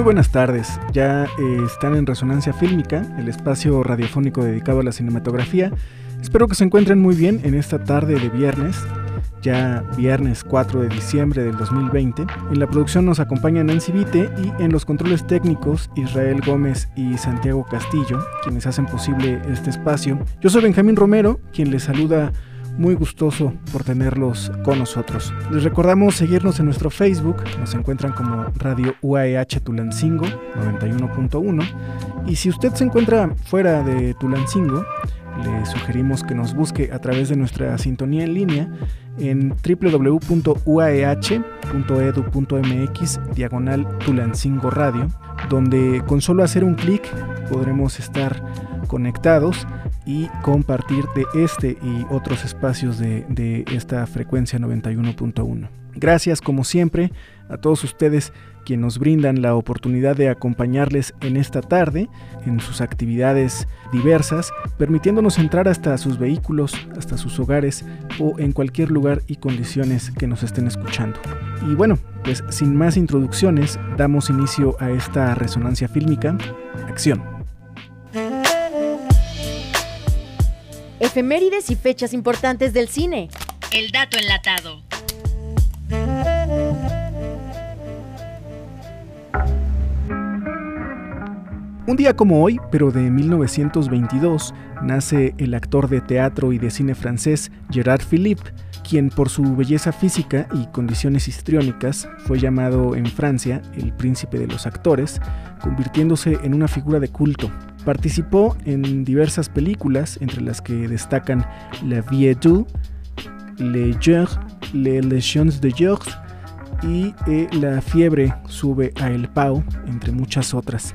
Muy buenas tardes, ya eh, están en Resonancia Fílmica, el espacio radiofónico dedicado a la cinematografía. Espero que se encuentren muy bien en esta tarde de viernes, ya viernes 4 de diciembre del 2020. En la producción nos acompaña Nancy Vite y en los controles técnicos Israel Gómez y Santiago Castillo, quienes hacen posible este espacio. Yo soy Benjamín Romero, quien les saluda muy gustoso por tenerlos con nosotros. Les recordamos seguirnos en nuestro Facebook, nos encuentran como Radio UAEH Tulancingo 91.1 y si usted se encuentra fuera de Tulancingo, le sugerimos que nos busque a través de nuestra sintonía en línea en www.uaeh.edu.mx diagonal Tulancingo Radio, donde con solo hacer un clic podremos estar conectados y compartir de este y otros espacios de, de esta frecuencia 91.1. Gracias como siempre a todos ustedes quienes nos brindan la oportunidad de acompañarles en esta tarde en sus actividades diversas, permitiéndonos entrar hasta sus vehículos, hasta sus hogares o en cualquier lugar y condiciones que nos estén escuchando. Y bueno, pues sin más introducciones, damos inicio a esta resonancia fílmica. Acción. Efemérides y fechas importantes del cine. El dato enlatado. Un día como hoy, pero de 1922, nace el actor de teatro y de cine francés Gerard Philippe, quien por su belleza física y condiciones histriónicas fue llamado en Francia el príncipe de los actores, convirtiéndose en una figura de culto. Participó en diversas películas, entre las que destacan La Vie d'Ou, Le Jour, Les Legions de Georges y eh, La Fiebre sube a El Pau, entre muchas otras.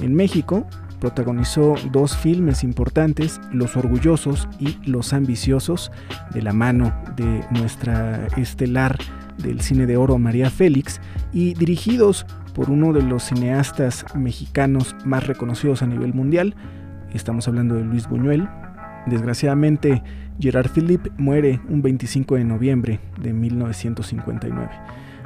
En México, protagonizó dos filmes importantes, Los Orgullosos y Los Ambiciosos, de la mano de nuestra estelar del cine de oro María Félix, y dirigidos por uno de los cineastas mexicanos más reconocidos a nivel mundial, estamos hablando de Luis Buñuel. Desgraciadamente, Gerard Philippe muere un 25 de noviembre de 1959.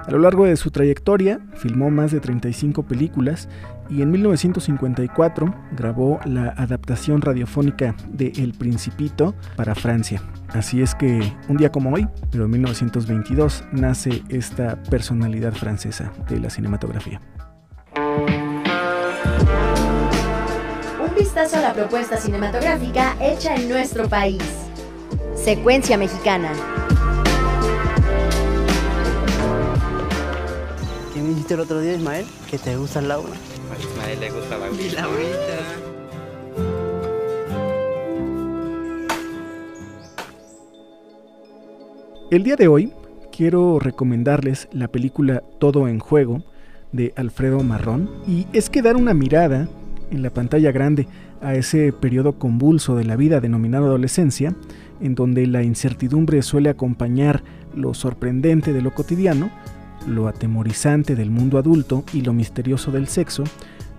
A lo largo de su trayectoria, filmó más de 35 películas y en 1954 grabó la adaptación radiofónica de El Principito para Francia. Así es que un día como hoy, pero en 1922, nace esta personalidad francesa de la cinematografía. Un vistazo a la propuesta cinematográfica hecha en nuestro país. Secuencia mexicana. Dijiste el otro día, Ismael? ¿Que te gusta Laura? A Ismael le gusta la Y Laurita. El día de hoy quiero recomendarles la película Todo en Juego de Alfredo Marrón y es que dar una mirada en la pantalla grande a ese periodo convulso de la vida denominado adolescencia, en donde la incertidumbre suele acompañar lo sorprendente de lo cotidiano, lo atemorizante del mundo adulto y lo misterioso del sexo,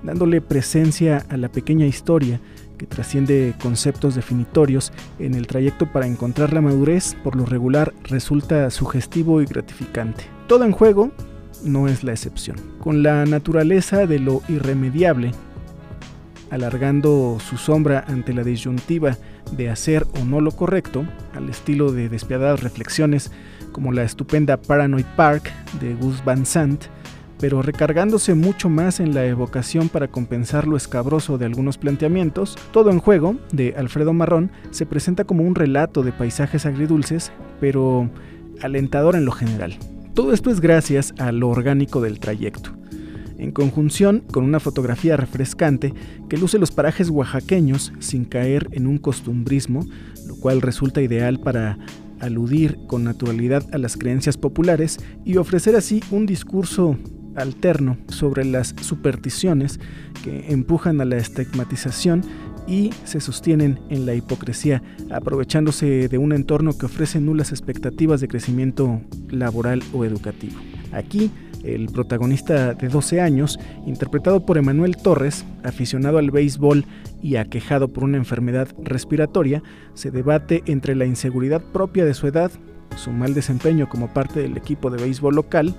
dándole presencia a la pequeña historia que trasciende conceptos definitorios en el trayecto para encontrar la madurez, por lo regular resulta sugestivo y gratificante. Todo en juego no es la excepción. Con la naturaleza de lo irremediable, alargando su sombra ante la disyuntiva de hacer o no lo correcto, al estilo de despiadadas reflexiones como la estupenda Paranoid Park de Gus Van Sant, pero recargándose mucho más en la evocación para compensar lo escabroso de algunos planteamientos, Todo en Juego, de Alfredo Marrón, se presenta como un relato de paisajes agridulces, pero alentador en lo general. Todo esto es gracias a lo orgánico del trayecto, en conjunción con una fotografía refrescante que luce los parajes oaxaqueños sin caer en un costumbrismo, lo cual resulta ideal para aludir con naturalidad a las creencias populares y ofrecer así un discurso alterno sobre las supersticiones que empujan a la estigmatización y se sostienen en la hipocresía, aprovechándose de un entorno que ofrece nulas expectativas de crecimiento laboral o educativo. Aquí, el protagonista de 12 años, interpretado por Emanuel Torres, aficionado al béisbol y aquejado por una enfermedad respiratoria, se debate entre la inseguridad propia de su edad, su mal desempeño como parte del equipo de béisbol local,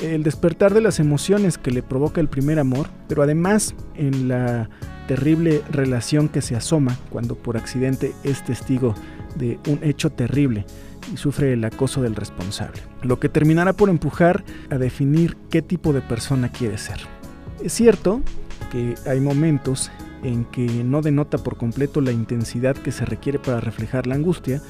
el despertar de las emociones que le provoca el primer amor, pero además en la terrible relación que se asoma cuando por accidente es testigo de un hecho terrible y sufre el acoso del responsable, lo que terminará por empujar a definir qué tipo de persona quiere ser. Es cierto que hay momentos en que no denota por completo la intensidad que se requiere para reflejar la angustia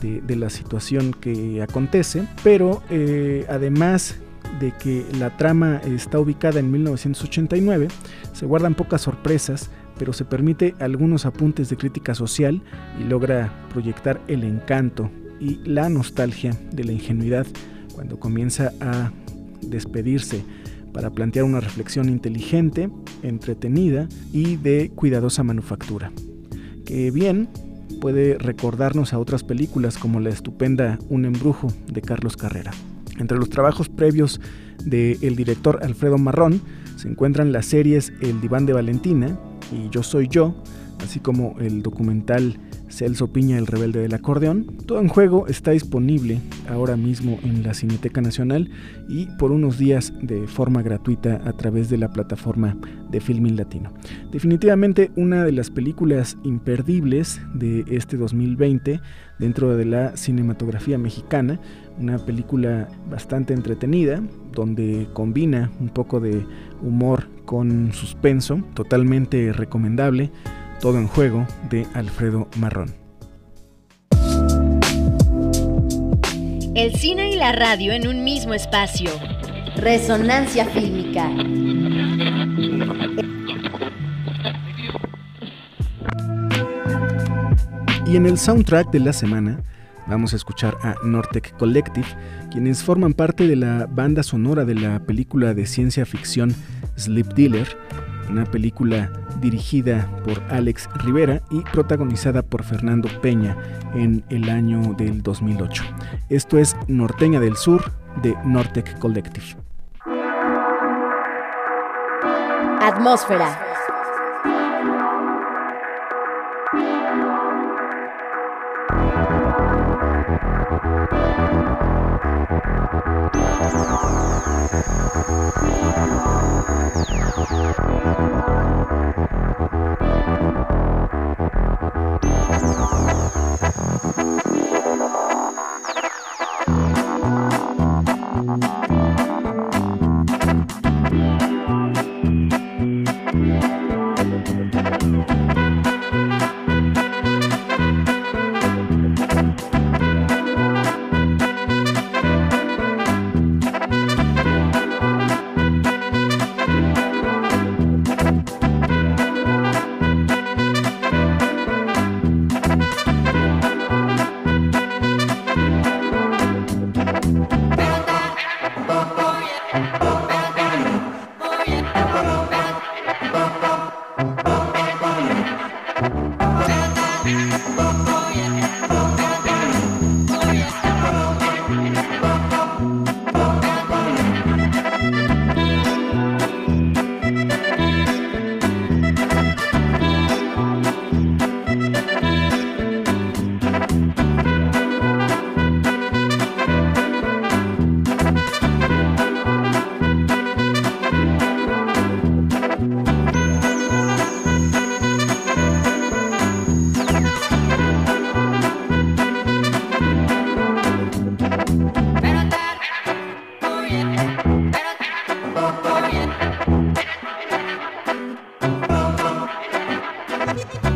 de, la situación que acontece, pero eh, además de que la trama está ubicada en 1989, se guardan pocas sorpresas, pero se permite algunos apuntes de crítica social y logra proyectar el encanto y la nostalgia de la ingenuidad cuando comienza a despedirse para plantear una reflexión inteligente, entretenida y de cuidadosa manufactura. Que bien puede recordarnos a otras películas como la estupenda Un embrujo de Carlos Carrera. Entre los trabajos previos del director Alfredo Marrón se encuentran las series El diván de Valentina y Yo soy yo, así como el documental Celso Piña, el rebelde del acordeón. Todo en juego está disponible ahora mismo en la Cineteca Nacional y por unos días de forma gratuita a través de la plataforma de Filmin Latino. Definitivamente una de las películas imperdibles de este 2020 dentro de la cinematografía mexicana, una película bastante entretenida donde combina un poco de humor con suspenso, totalmente recomendable. Todo en juego de Alfredo Marrón. El cine y la radio en un mismo espacio. Resonancia fílmica. Y en el soundtrack de la semana vamos a escuchar a Nortec Collective, quienes forman parte de la banda sonora de la película de ciencia ficción Sleep Dealer, una película dirigida por Alex Rivera y protagonizada por Fernando Peña en el año del 2008. Esto es Norteña del Sur de Nortec Collective. Atmósfera.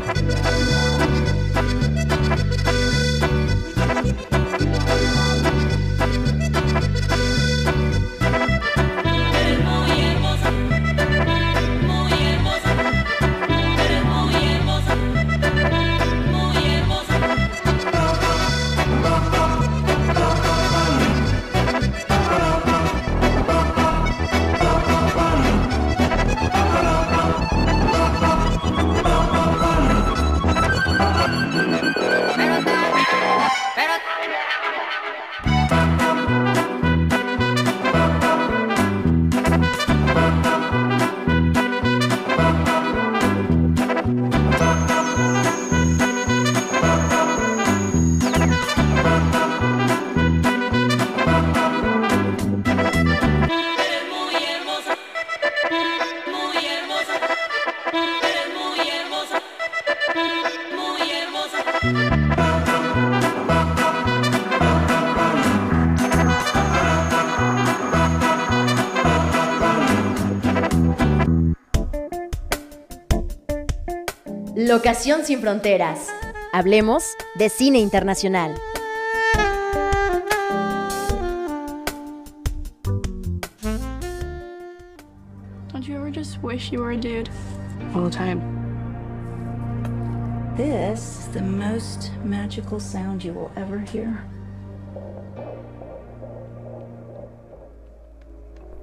Bye. Locación sin fronteras. Hablemos de cine internacional. Don't you ever just wish you were a dude? All the time. This is the most magical sound you will ever hear.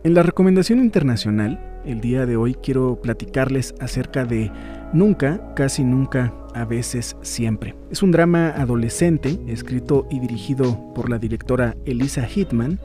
En la recomendación internacional, el día de hoy quiero platicarles acerca de Nunca, casi nunca, a veces siempre. Es un drama adolescente, escrito y dirigido por la directora Elisa Hitman,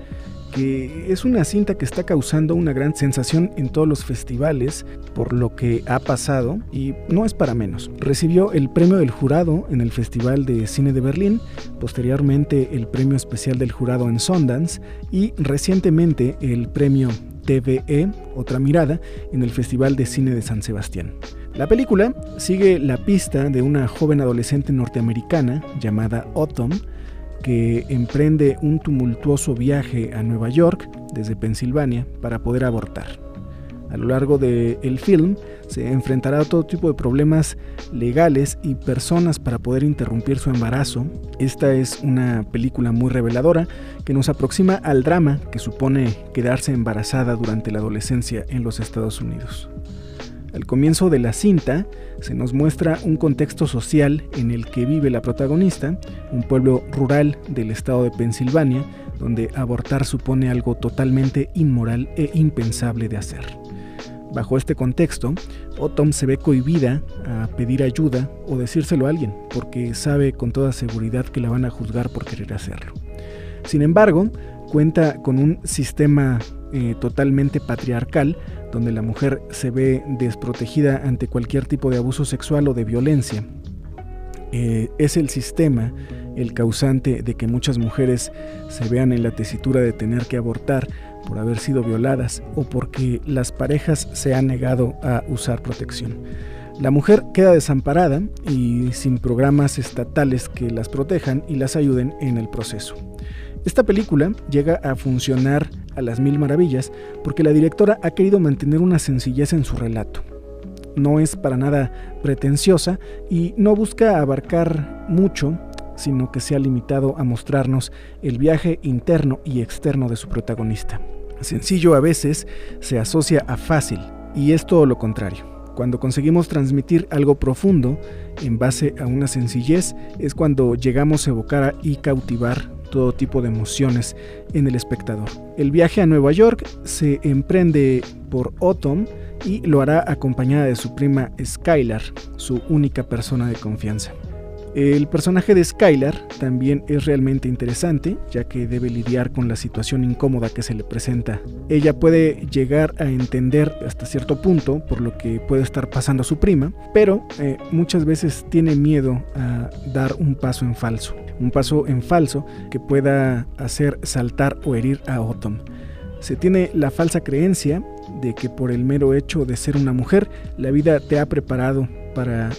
que es una cinta que está causando una gran sensación en todos los festivales por lo que ha pasado y no es para menos. Recibió el premio del jurado en el Festival de Cine de Berlín, posteriormente el premio especial del jurado en Sundance y recientemente el premio TVE, otra mirada, en el Festival de Cine de San Sebastián. La película sigue la pista de una joven adolescente norteamericana llamada Autumn, que emprende un tumultuoso viaje a Nueva York desde Pensilvania para poder abortar. A lo largo del film se enfrentará a todo tipo de problemas legales y personas para poder interrumpir su embarazo. Esta es una película muy reveladora que nos aproxima al drama que supone quedarse embarazada durante la adolescencia en los Estados Unidos. Al comienzo de la cinta se nos muestra un contexto social en el que vive la protagonista, un pueblo rural del estado de Pensilvania, donde abortar supone algo totalmente inmoral e impensable de hacer. Bajo este contexto, Autumn se ve cohibida a pedir ayuda o decírselo a alguien, porque sabe con toda seguridad que la van a juzgar por querer hacerlo. Sin embargo, cuenta con un sistema eh, totalmente patriarcal donde la mujer se ve desprotegida ante cualquier tipo de abuso sexual o de violencia. Eh, es el sistema el causante de que muchas mujeres se vean en la tesitura de tener que abortar por haber sido violadas o porque las parejas se han negado a usar protección. La mujer queda desamparada y sin programas estatales que las protejan y las ayuden en el proceso. Esta película llega a funcionar a las mil maravillas porque la directora ha querido mantener una sencillez en su relato. No es para nada pretenciosa y no busca abarcar mucho, sino que se ha limitado a mostrarnos el viaje interno y externo de su protagonista. Sencillo a veces se asocia a fácil y es todo lo contrario. Cuando conseguimos transmitir algo profundo en base a una sencillez es cuando llegamos a evocar y cautivar todo tipo de emociones en el espectador. El viaje a Nueva York se emprende por Autumn y lo hará acompañada de su prima Skylar, su única persona de confianza. El personaje de Skylar también es realmente interesante, ya que debe lidiar con la situación incómoda que se le presenta. Ella puede llegar a entender hasta cierto punto por lo que puede estar pasando a su prima, pero eh, muchas veces tiene miedo a dar un paso en falso. Un paso en falso que pueda hacer saltar o herir a Autumn. Se tiene la falsa creencia de que por el mero hecho de ser una mujer, la vida te ha preparado para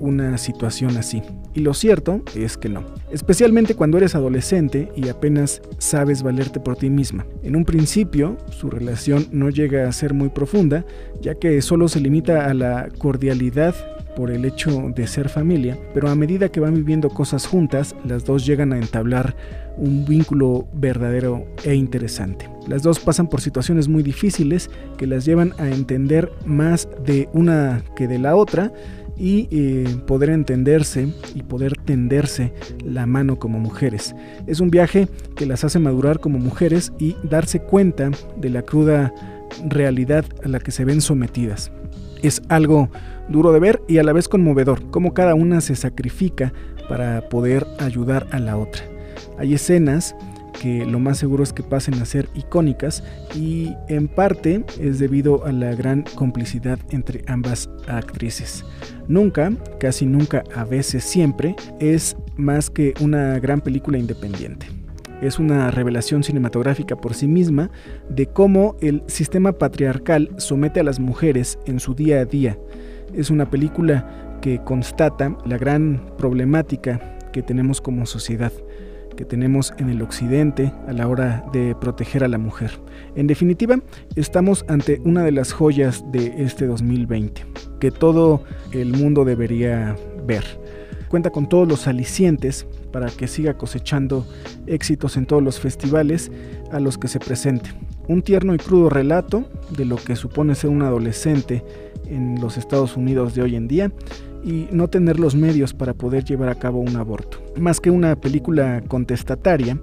una situación así. Y lo cierto es que no. Especialmente cuando eres adolescente y apenas sabes valerte por ti misma. En un principio, su relación no llega a ser muy profunda, ya que solo se limita a la cordialidad por el hecho de ser familia, pero a medida que van viviendo cosas juntas, las dos llegan a entablar un vínculo verdadero e interesante. Las dos pasan por situaciones muy difíciles que las llevan a entender más de una que de la otra y eh, poder entenderse y poder tenderse la mano como mujeres. Es un viaje que las hace madurar como mujeres y darse cuenta de la cruda realidad a la que se ven sometidas. Es algo duro de ver y a la vez conmovedor, como cada una se sacrifica para poder ayudar a la otra. Hay escenas que lo más seguro es que pasen a ser icónicas y en parte es debido a la gran complicidad entre ambas actrices. Nunca, casi nunca, a veces siempre, es más que una gran película independiente. Es una revelación cinematográfica por sí misma de cómo el sistema patriarcal somete a las mujeres en su día a día. Es una película que constata la gran problemática que tenemos como sociedad que tenemos en el occidente a la hora de proteger a la mujer. En definitiva, estamos ante una de las joyas de este 2020, que todo el mundo debería ver. Cuenta con todos los alicientes para que siga cosechando éxitos en todos los festivales a los que se presente. Un tierno y crudo relato de lo que supone ser un adolescente en los Estados Unidos de hoy en día y no tener los medios para poder llevar a cabo un aborto. Más que una película contestataria,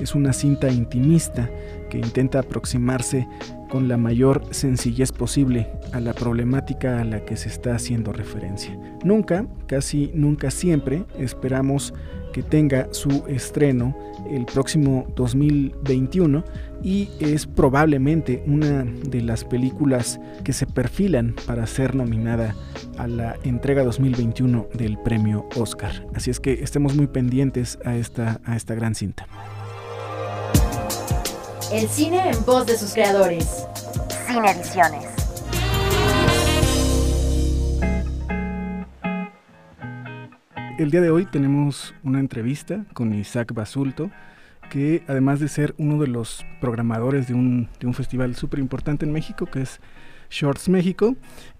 es una cinta intimista que intenta aproximarse con la mayor sencillez posible a la problemática a la que se está haciendo referencia. Nunca, casi nunca siempre, esperamos que tenga su estreno el próximo 2021 y es probablemente una de las películas que se perfilan para ser nominada a la entrega 2021 del premio Oscar. Así es que estemos muy pendientes a esta, a esta gran cinta. El cine en voz de sus creadores. Cine Ediciones. El día de hoy tenemos una entrevista con Isaac Basulto, que además de ser uno de los programadores de un, de un festival súper importante en México, que es Shorts México,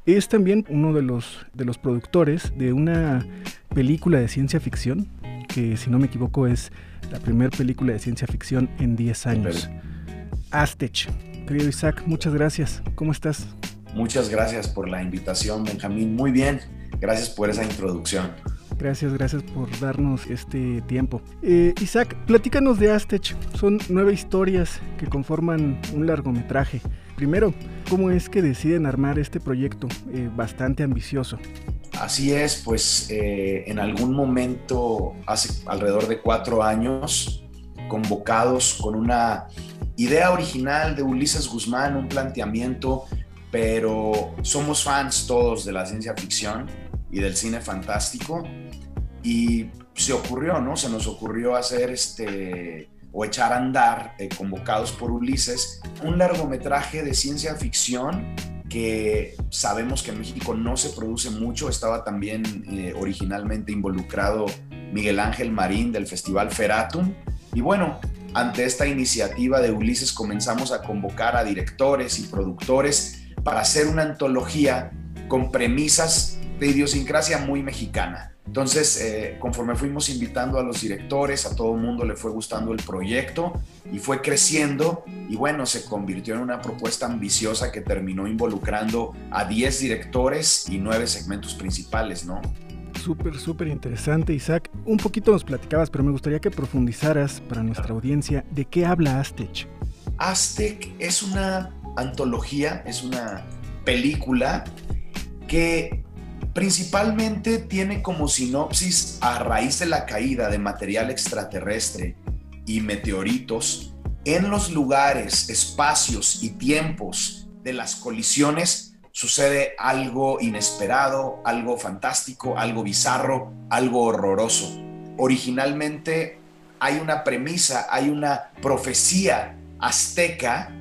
es también uno de los, de los productores de una película de ciencia ficción, que si no me equivoco es la primera película de ciencia ficción en 10 años. Aztech. Querido Isaac, muchas gracias. ¿Cómo estás? Muchas gracias por la invitación, Benjamín. Muy bien. Gracias por esa introducción. Gracias, gracias por darnos este tiempo. Eh, Isaac, platícanos de Aztech. Son nueve historias que conforman un largometraje. Primero, ¿cómo es que deciden armar este proyecto eh, bastante ambicioso? Así es, pues eh, en algún momento, hace alrededor de cuatro años, convocados con una idea original de Ulises Guzmán, un planteamiento, pero somos fans todos de la ciencia ficción y del cine fantástico y se ocurrió, ¿no? Se nos ocurrió hacer este o echar a andar, eh, convocados por Ulises, un largometraje de ciencia ficción que sabemos que en México no se produce mucho. Estaba también eh, originalmente involucrado Miguel Ángel Marín del Festival Feratum. Y bueno, ante esta iniciativa de Ulises comenzamos a convocar a directores y productores para hacer una antología con premisas de idiosincrasia muy mexicana. Entonces, eh, conforme fuimos invitando a los directores, a todo el mundo le fue gustando el proyecto y fue creciendo y bueno, se convirtió en una propuesta ambiciosa que terminó involucrando a 10 directores y 9 segmentos principales, ¿no? Súper, súper interesante, Isaac. Un poquito nos platicabas, pero me gustaría que profundizaras para nuestra audiencia de qué habla Aztec. Aztec es una antología, es una película que Principalmente tiene como sinopsis a raíz de la caída de material extraterrestre y meteoritos en los lugares, espacios y tiempos de las colisiones sucede algo inesperado, algo fantástico, algo bizarro, algo horroroso. Originalmente hay una premisa, hay una profecía azteca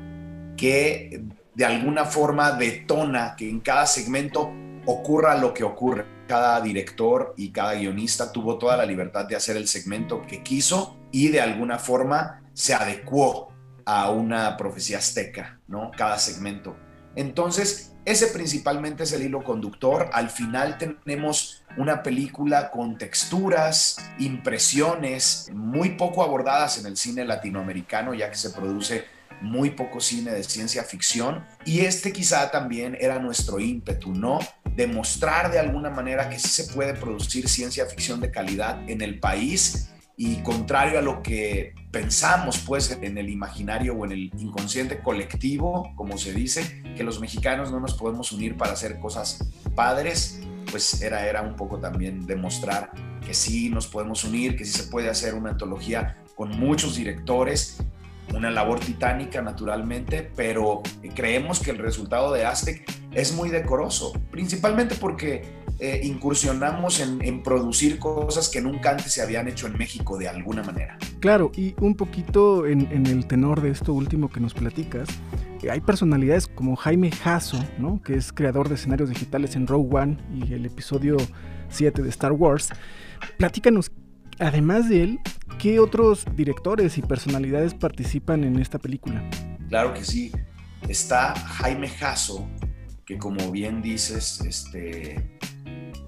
que de alguna forma detona que en cada segmento ocurra lo que ocurre. Cada director y cada guionista tuvo toda la libertad de hacer el segmento que quiso y de alguna forma se adecuó a una profecía azteca, ¿no? Cada segmento. Entonces, ese principalmente es el hilo conductor. Al final tenemos una película con texturas, impresiones muy poco abordadas en el cine latinoamericano, ya que se produce muy poco cine de ciencia ficción. Y este quizá también era nuestro ímpetu, ¿no? demostrar de alguna manera que sí se puede producir ciencia ficción de calidad en el país y contrario a lo que pensamos pues en el imaginario o en el inconsciente colectivo, como se dice, que los mexicanos no nos podemos unir para hacer cosas padres, pues era, era un poco también demostrar que sí nos podemos unir, que sí se puede hacer una antología con muchos directores una labor titánica naturalmente, pero creemos que el resultado de Aztec es muy decoroso, principalmente porque eh, incursionamos en, producir cosas que nunca antes se habían hecho en México de alguna manera. Claro, y un poquito en, el tenor de esto último que nos platicas, eh, hay personalidades como Jaime Jasso, ¿no? que es creador de escenarios digitales en Rogue One y el episodio 7 de Star Wars. Platícanos Además de él, ¿qué otros directores y personalidades participan en esta película? Claro que sí. Está Jaime Jasso, que como bien dices, este,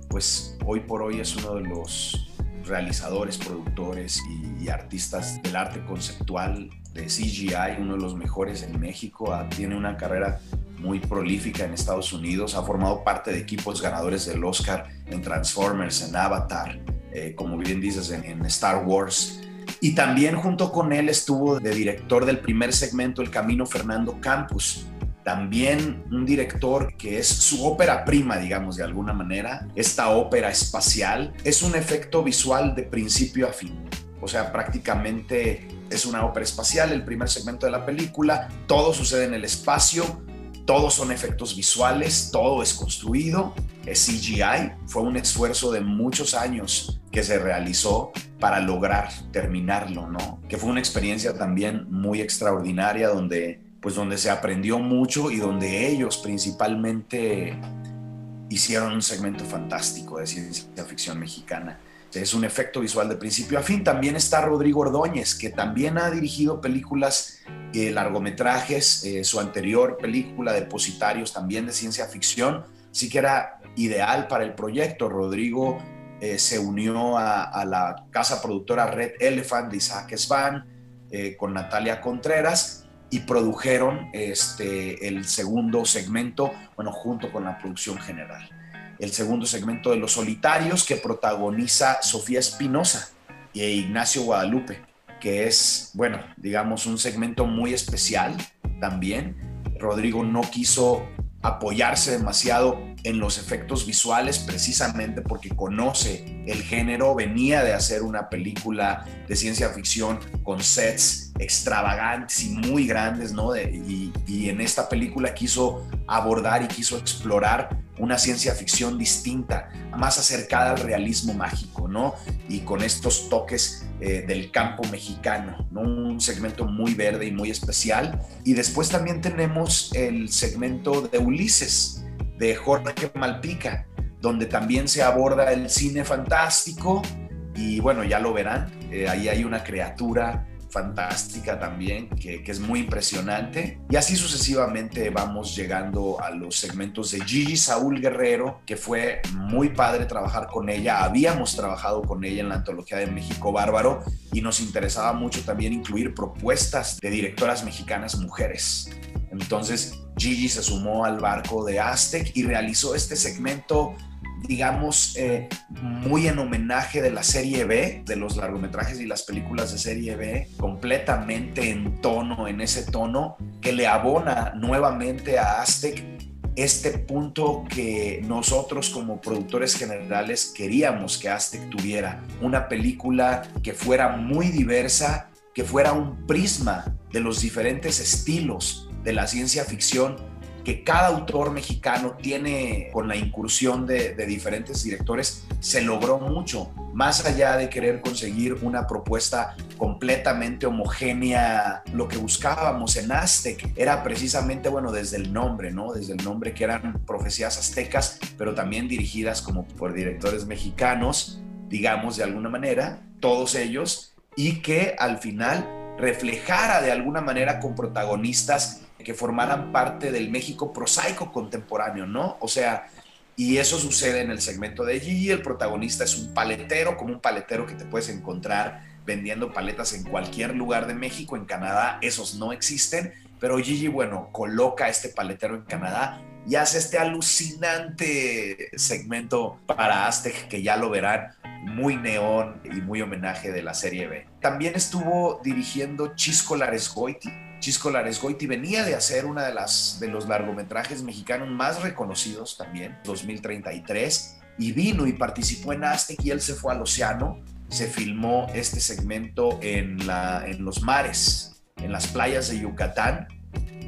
pues hoy por hoy es uno de los realizadores, productores y, artistas del arte conceptual de CGI, uno de los mejores en México. Ah, tiene una carrera muy prolífica en Estados Unidos, ha formado parte de equipos ganadores del Oscar en Transformers, en Avatar, eh, como bien dices, en, en, Star Wars. Y también junto con él estuvo de director del primer segmento El Camino Fernando Campos. También un director que es su ópera prima, digamos, de alguna manera. Esta ópera espacial es un efecto visual de principio a fin. O sea, prácticamente es una ópera espacial, el primer segmento de la película, todo sucede en el espacio, todos son efectos visuales, todo es construido, es CGI, fue un esfuerzo de muchos años que se realizó para lograr terminarlo, ¿no? Que fue una experiencia también muy extraordinaria donde pues donde se aprendió mucho y donde ellos principalmente hicieron un segmento fantástico de ciencia ficción mexicana. Es un efecto visual de principio a fin. También está Rodrigo Ordóñez, que también ha dirigido películas, eh, largometrajes, eh, su anterior película, Depositarios, también de ciencia ficción. Sí que era ideal para el proyecto. Rodrigo eh, se unió a, a, la casa productora Red Elephant de Isaac Svan con Natalia Contreras y produjeron este, el segundo segmento, bueno, junto con la producción general. El segundo segmento de Los Solitarios que protagoniza Sofía Espinosa e Ignacio Guadalupe, que es, bueno, digamos, un segmento muy especial también. Rodrigo no quiso apoyarse demasiado en los efectos visuales precisamente porque conoce el género, venía de hacer una película de ciencia ficción con sets extravagantes y muy grandes, ¿no? Y en esta película quiso abordar y quiso explorar una ciencia ficción distinta, más acercada al realismo mágico, ¿no? Y con estos toques eh, del campo mexicano, ¿no? Un segmento muy verde y muy especial. Y después también tenemos el segmento de Ulises, de Jorge Malpica, donde también se aborda el cine fantástico y bueno, ya lo verán, eh, ahí hay una criatura fantástica también, que, es muy impresionante. Y así sucesivamente vamos llegando a los segmentos de Gigi Saúl Guerrero, que fue muy padre trabajar con ella. Habíamos trabajado con ella en la antología de México Bárbaro y nos interesaba mucho también incluir propuestas de directoras mexicanas mujeres. Entonces Gigi se sumó al barco de Aztec y realizó este segmento digamos, eh, muy en homenaje de la serie B, de los largometrajes y las películas de serie B, completamente en tono, en ese tono, que le abona nuevamente a Aztec este punto que nosotros como productores generales queríamos que Aztec tuviera, una película que fuera muy diversa, que fuera un prisma de los diferentes estilos de la ciencia ficción que cada autor mexicano tiene con la incursión de, de, diferentes directores, se logró mucho, más allá de querer conseguir una propuesta completamente homogénea, lo que buscábamos en Aztec era precisamente, bueno, desde el nombre, ¿no? Desde el nombre que eran profecías aztecas, pero también dirigidas como por directores mexicanos, digamos de alguna manera, todos ellos, y que al final reflejara de alguna manera con protagonistas que formaran parte del México prosaico contemporáneo, ¿no? O sea, y eso sucede en el segmento de Gigi, el protagonista es un paletero, como un paletero que te puedes encontrar vendiendo paletas en cualquier lugar de México, en Canadá esos no existen, pero Gigi, bueno, coloca este paletero en Canadá y hace este alucinante segmento para Aztec que ya lo verán, muy neón y muy homenaje de la serie B. También estuvo dirigiendo Chisco Laresgoiti, Chisco Laresgoiti venía de hacer una de las de los largometrajes mexicanos más reconocidos también, 2033, y vino y participó en Aztec y él se fue al océano. Se filmó este segmento en, la, en los mares, en las playas de Yucatán.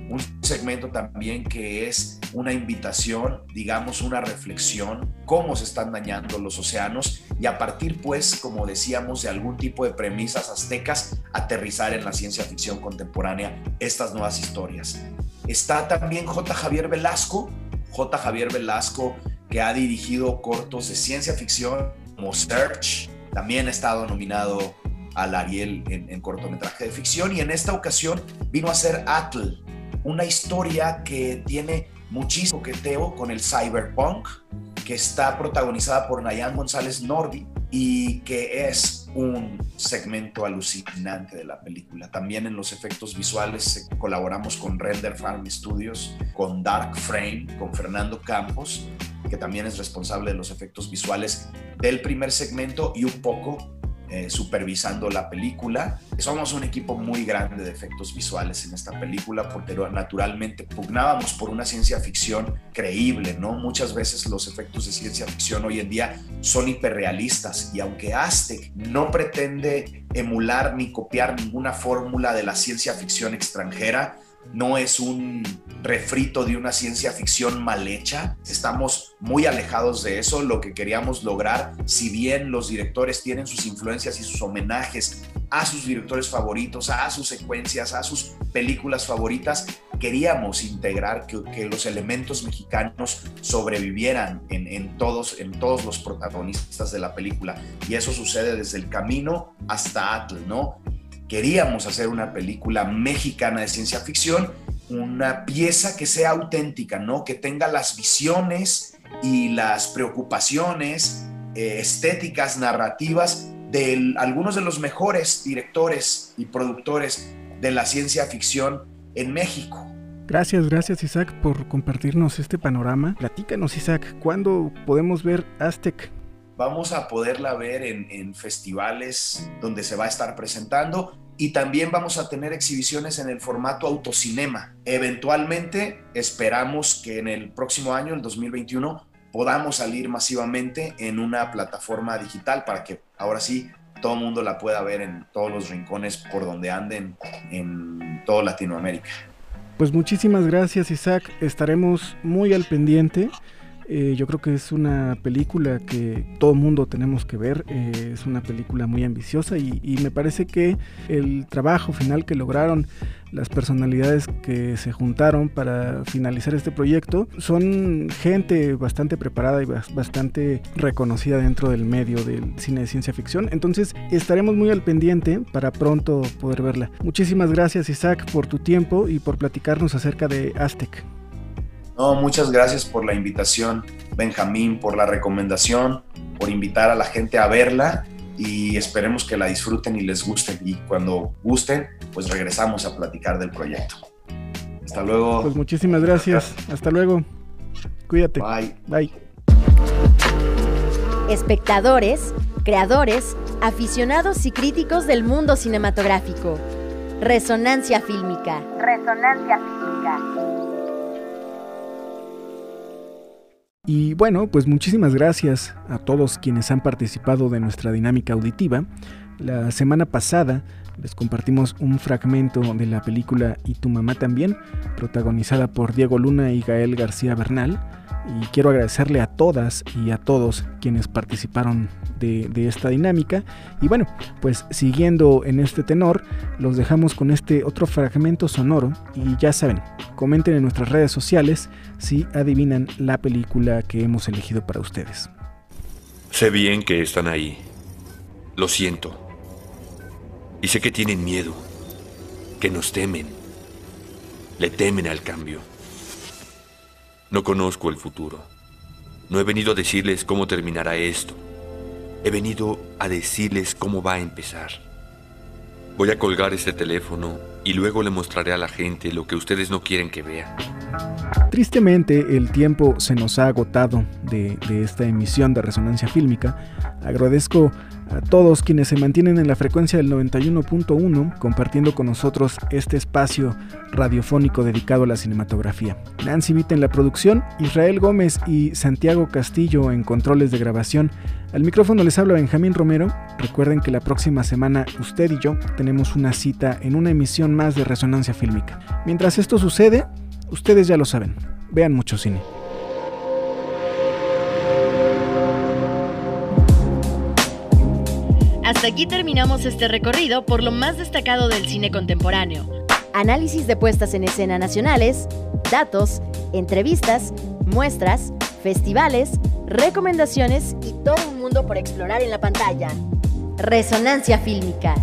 Un segmento también que es una invitación, digamos, una reflexión, cómo se están dañando los océanos y a partir, pues, como decíamos, de algún tipo de premisas aztecas, aterrizar en la ciencia ficción contemporánea estas nuevas historias. Está también J. Javier Velasco, J. Javier Velasco, que ha dirigido cortos de ciencia ficción como Search, también ha estado nominado al Ariel en, cortometraje de ficción y en esta ocasión vino a ser Atl, una historia que tiene muchísimo queteo con el cyberpunk, que está protagonizada por Nayan González Nordi y que es un segmento alucinante de la película. También en los efectos visuales colaboramos con Render Farm Studios, con Dark Frame, con Fernando Campos, que también es responsable de los efectos visuales del primer segmento y un poco eh, supervisando la película. Somos un equipo muy grande de efectos visuales en esta película porque naturalmente pugnábamos por una ciencia ficción creíble, ¿no? Muchas veces los efectos de ciencia ficción hoy en día son hiperrealistas y aunque Aztec no pretende emular ni copiar ninguna fórmula de la ciencia ficción extranjera, no es un refrito de una ciencia ficción mal hecha. Estamos muy alejados de eso. Lo que queríamos lograr, si bien los directores tienen sus influencias y sus homenajes a sus directores favoritos, a sus secuencias, a sus películas favoritas, queríamos integrar que, los elementos mexicanos sobrevivieran en, todos, en todos los protagonistas de la película. Y eso sucede desde el camino hasta Atl, ¿no? Queríamos hacer una película mexicana de ciencia ficción, una pieza que sea auténtica, ¿no? Que tenga las visiones y las preocupaciones eh, estéticas, narrativas de algunos de los mejores directores y productores de la ciencia ficción en México. Gracias, gracias Isaac por compartirnos este panorama. Platícanos Isaac, ¿cuándo podemos ver Aztec? Vamos a poderla ver en, en festivales donde se va a estar presentando y también vamos a tener exhibiciones en el formato autocinema. Eventualmente esperamos que en el próximo año, el 2021, podamos salir masivamente en una plataforma digital para que ahora sí todo el mundo la pueda ver en todos los rincones por donde anden en toda Latinoamérica. Pues muchísimas gracias Isaac, estaremos muy al pendiente. Eh, yo creo que es una película que todo mundo tenemos que ver. Eh, es una película muy ambiciosa y, y, me parece que el trabajo final que lograron las personalidades que se juntaron para finalizar este proyecto son gente bastante preparada y bastante reconocida dentro del medio del cine de ciencia ficción. Entonces estaremos muy al pendiente para pronto poder verla. Muchísimas gracias Isaac por tu tiempo y por platicarnos acerca de Aztec. No, muchas gracias por la invitación, Benjamín, por la recomendación, por invitar a la gente a verla y esperemos que la disfruten y les guste. Y cuando gusten, pues regresamos a platicar del proyecto. Hasta luego. Pues muchísimas gracias. Hasta luego. Cuídate. Bye. Bye. Espectadores, creadores, aficionados y críticos del mundo cinematográfico. Resonancia fílmica. Resonancia fílmica. Y bueno, pues muchísimas gracias a todos quienes han participado de nuestra dinámica auditiva. La semana pasada les compartimos un fragmento de la película Y tu mamá también, protagonizada por Diego Luna y Gael García Bernal y quiero agradecerle a todas y a todos quienes participaron de, esta dinámica. Y bueno, pues siguiendo en este tenor, los dejamos con este otro fragmento sonoro y ya saben, comenten en nuestras redes sociales si adivinan la película que hemos elegido para ustedes. Sé bien que están ahí. Lo siento. Y sé que tienen miedo, que nos temen. Le temen al cambio. No conozco el futuro. No he venido a decirles cómo terminará esto. He venido a decirles cómo va a empezar. Voy a colgar este teléfono y luego le mostraré a la gente lo que ustedes no quieren que vean. Tristemente, el tiempo se nos ha agotado de, de esta emisión de Resonancia Fílmica. Agradezco a todos quienes se mantienen en la frecuencia del 91.1 compartiendo con nosotros este espacio radiofónico dedicado a la cinematografía. Nancy Vita en la producción, Israel Gómez y Santiago Castillo en controles de grabación. Al micrófono les habla Benjamín Romero. Recuerden que la próxima semana usted y yo tenemos una cita en una emisión más de Resonancia Fílmica. Mientras esto sucede, ustedes ya lo saben, vean mucho cine. Hasta aquí terminamos este recorrido por lo más destacado del cine contemporáneo. Análisis de puestas en escena nacionales, datos, entrevistas, muestras, festivales, recomendaciones y todo un mundo por explorar en la pantalla. Resonancia Fílmica